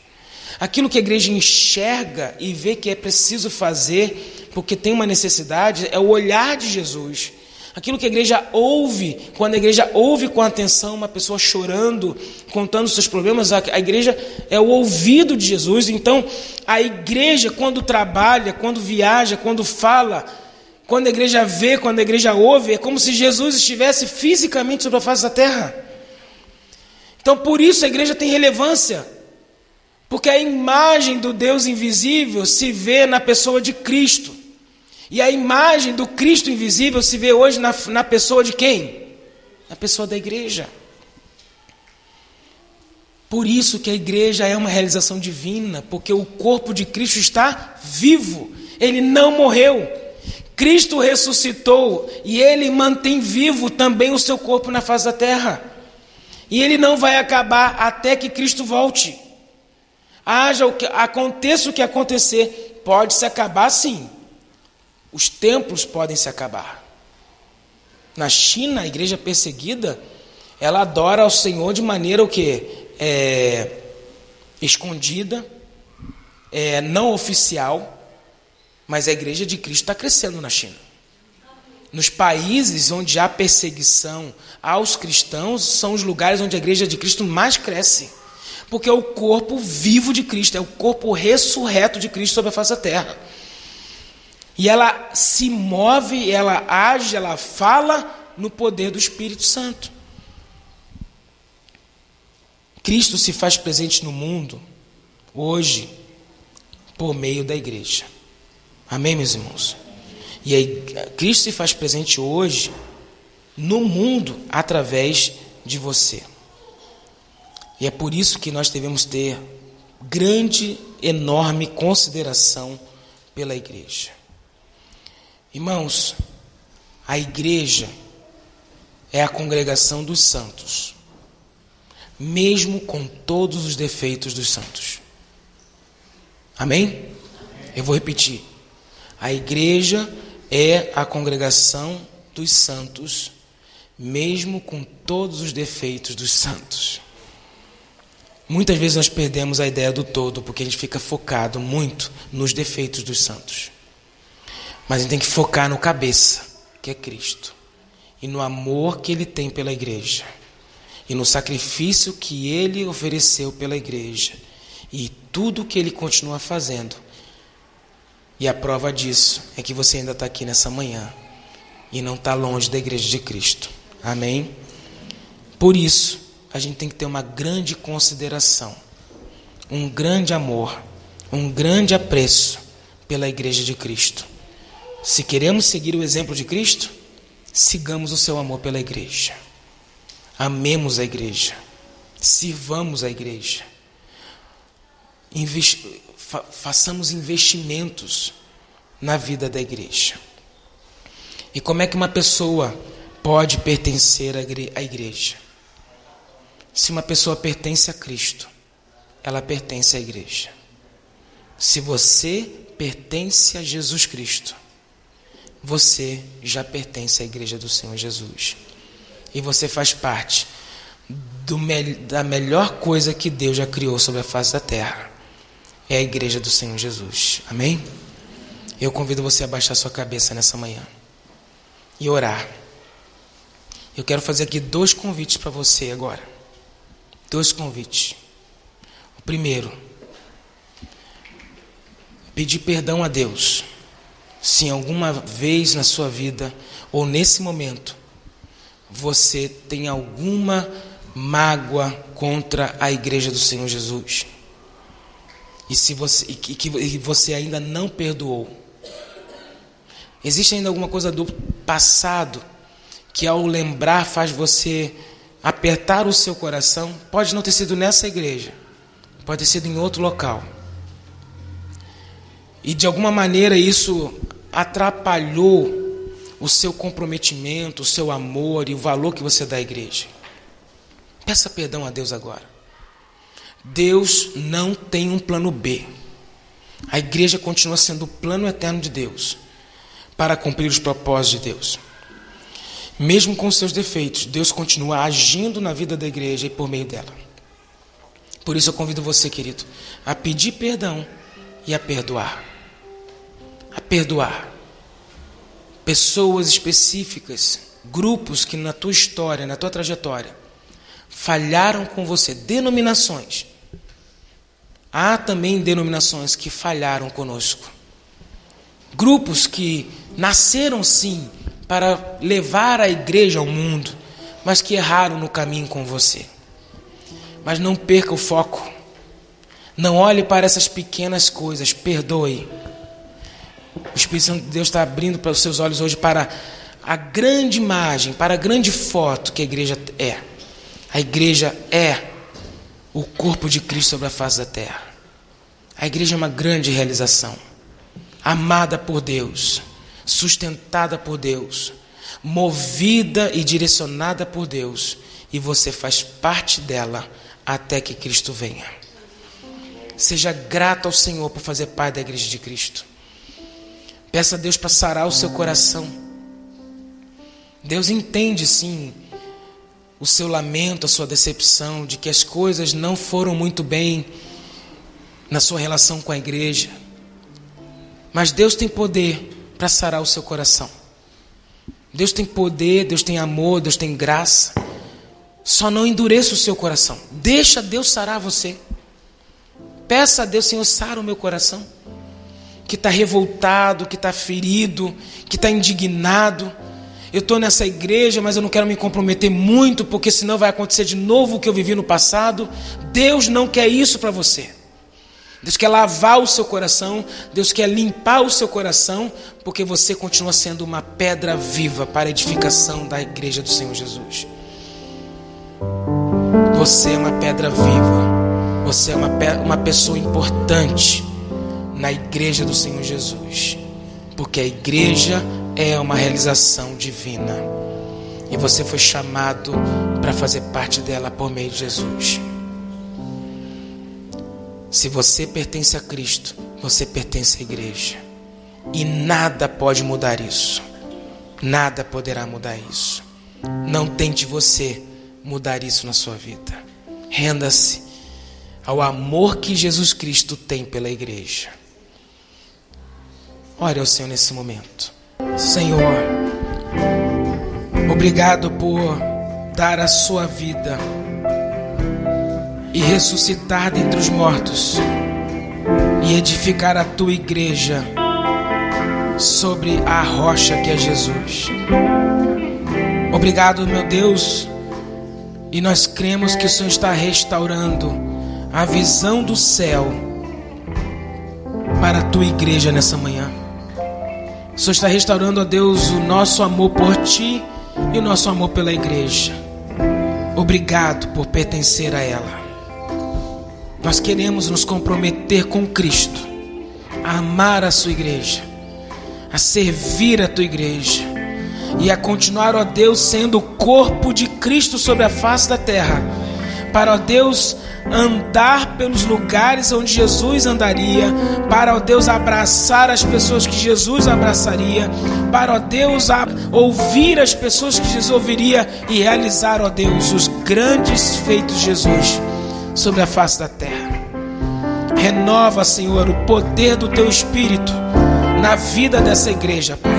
Aquilo que a igreja enxerga e vê que é preciso fazer, porque tem uma necessidade, é o olhar de Jesus. Aquilo que a igreja ouve, quando a igreja ouve com atenção uma pessoa chorando, contando seus problemas, a igreja é o ouvido de Jesus. Então, a igreja, quando trabalha, quando viaja, quando fala, quando a igreja vê, quando a igreja ouve, é como se Jesus estivesse fisicamente sobre a face da terra. Então, por isso a igreja tem relevância. Porque a imagem do Deus invisível se vê na pessoa de Cristo. E a imagem do Cristo invisível se vê hoje na, na pessoa de quem? Na pessoa da igreja. Por isso que a igreja é uma realização divina, porque o corpo de Cristo está vivo, ele não morreu. Cristo ressuscitou e ele mantém vivo também o seu corpo na face da terra. E ele não vai acabar até que Cristo volte. Haja o que aconteça o que acontecer, pode se acabar sim. Os templos podem se acabar. Na China, a igreja perseguida, ela adora ao Senhor de maneira o que é, escondida, é, não oficial, mas a igreja de Cristo está crescendo na China. Nos países onde há perseguição aos cristãos, são os lugares onde a igreja de Cristo mais cresce porque é o corpo vivo de Cristo, é o corpo ressurreto de Cristo sobre a face da terra. E ela se move, ela age, ela fala no poder do Espírito Santo. Cristo se faz presente no mundo hoje por meio da igreja. Amém, meus irmãos? E aí, Cristo se faz presente hoje no mundo através de você. E é por isso que nós devemos ter grande, enorme consideração pela igreja. Irmãos, a igreja é a congregação dos santos, mesmo com todos os defeitos dos santos. Amém? Eu vou repetir. A igreja é a congregação dos santos, mesmo com todos os defeitos dos santos. Muitas vezes nós perdemos a ideia do todo porque a gente fica focado muito nos defeitos dos santos. Mas a gente tem que focar no cabeça, que é Cristo, e no amor que ele tem pela igreja, e no sacrifício que ele ofereceu pela igreja, e tudo que ele continua fazendo. E a prova disso é que você ainda está aqui nessa manhã e não está longe da igreja de Cristo. Amém? Por isso, a gente tem que ter uma grande consideração, um grande amor, um grande apreço pela igreja de Cristo. Se queremos seguir o exemplo de Cristo, sigamos o seu amor pela igreja. Amemos a igreja. Sirvamos a igreja. Fa façamos investimentos na vida da igreja. E como é que uma pessoa pode pertencer à igreja? Se uma pessoa pertence a Cristo, ela pertence à igreja. Se você pertence a Jesus Cristo, você já pertence à igreja do Senhor Jesus. E você faz parte do, da melhor coisa que Deus já criou sobre a face da terra. É a igreja do Senhor Jesus. Amém? Eu convido você a baixar sua cabeça nessa manhã e orar. Eu quero fazer aqui dois convites para você agora. Dois convites. O primeiro, pedir perdão a Deus. Se alguma vez na sua vida ou nesse momento você tem alguma mágoa contra a igreja do Senhor Jesus. E se você e que, e você ainda não perdoou. Existe ainda alguma coisa do passado que ao lembrar faz você apertar o seu coração, pode não ter sido nessa igreja, pode ter sido em outro local. E de alguma maneira isso atrapalhou o seu comprometimento, o seu amor e o valor que você dá à igreja. Peça perdão a Deus agora. Deus não tem um plano B. A igreja continua sendo o plano eterno de Deus para cumprir os propósitos de Deus. Mesmo com seus defeitos, Deus continua agindo na vida da igreja e por meio dela. Por isso eu convido você, querido, a pedir perdão e a perdoar. Perdoar pessoas específicas, grupos que na tua história, na tua trajetória, falharam com você, denominações. Há também denominações que falharam conosco. Grupos que nasceram sim para levar a igreja ao mundo, mas que erraram no caminho com você. Mas não perca o foco. Não olhe para essas pequenas coisas, perdoe. O Espírito Santo de Deus está abrindo para os seus olhos hoje para a grande imagem, para a grande foto que a igreja é. A igreja é o corpo de Cristo sobre a face da terra. A igreja é uma grande realização, amada por Deus sustentada por Deus, movida e direcionada por Deus, e você faz parte dela até que Cristo venha. Seja grato ao Senhor por fazer parte da igreja de Cristo. Peça a Deus para sarar o seu coração. Deus entende sim o seu lamento, a sua decepção de que as coisas não foram muito bem na sua relação com a igreja. Mas Deus tem poder para sarar o seu coração. Deus tem poder, Deus tem amor, Deus tem graça. Só não endureça o seu coração. Deixa Deus sarar você. Peça a Deus, Senhor, sara o meu coração. Que está revoltado, que está ferido, que está indignado. Eu estou nessa igreja, mas eu não quero me comprometer muito, porque senão vai acontecer de novo o que eu vivi no passado. Deus não quer isso para você. Deus quer lavar o seu coração, Deus quer limpar o seu coração, porque você continua sendo uma pedra viva para a edificação da igreja do Senhor Jesus. Você é uma pedra viva, você é uma, uma pessoa importante na igreja do Senhor Jesus, porque a igreja é uma realização divina e você foi chamado para fazer parte dela por meio de Jesus. Se você pertence a Cristo, você pertence à igreja. E nada pode mudar isso. Nada poderá mudar isso. Não tente você mudar isso na sua vida. Renda-se ao amor que Jesus Cristo tem pela igreja. Ore ao Senhor nesse momento. Senhor, obrigado por dar a sua vida e ressuscitar dentre os mortos e edificar a tua igreja sobre a rocha que é Jesus. Obrigado, meu Deus, e nós cremos que o Senhor está restaurando a visão do céu para a tua igreja nessa manhã. O Senhor está restaurando, ó Deus, o nosso amor por ti e o nosso amor pela igreja. Obrigado por pertencer a ela. Nós queremos nos comprometer com Cristo, a amar a sua igreja, a servir a tua igreja e a continuar, ó Deus, sendo o corpo de Cristo sobre a face da terra, para, ó Deus, andar pelos lugares onde Jesus andaria, para, ó Deus, abraçar as pessoas que Jesus abraçaria, para, ó Deus, ouvir as pessoas que Jesus ouviria e realizar, ó Deus, os grandes feitos de Jesus sobre a face da terra. Renova, Senhor, o poder do teu Espírito na vida dessa igreja, Pai.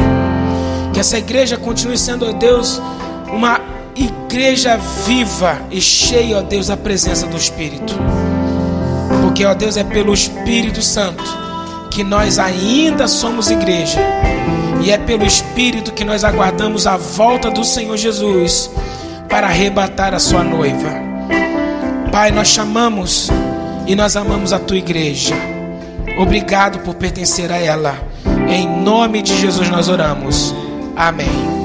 Que essa igreja continue sendo, ó Deus, uma igreja viva e cheia, ó Deus, da presença do Espírito. Porque, ó Deus, é pelo Espírito Santo que nós ainda somos igreja. E é pelo Espírito que nós aguardamos a volta do Senhor Jesus para arrebatar a sua noiva. Pai, nós chamamos e nós amamos a tua igreja. Obrigado por pertencer a ela. Em nome de Jesus nós oramos. Amém.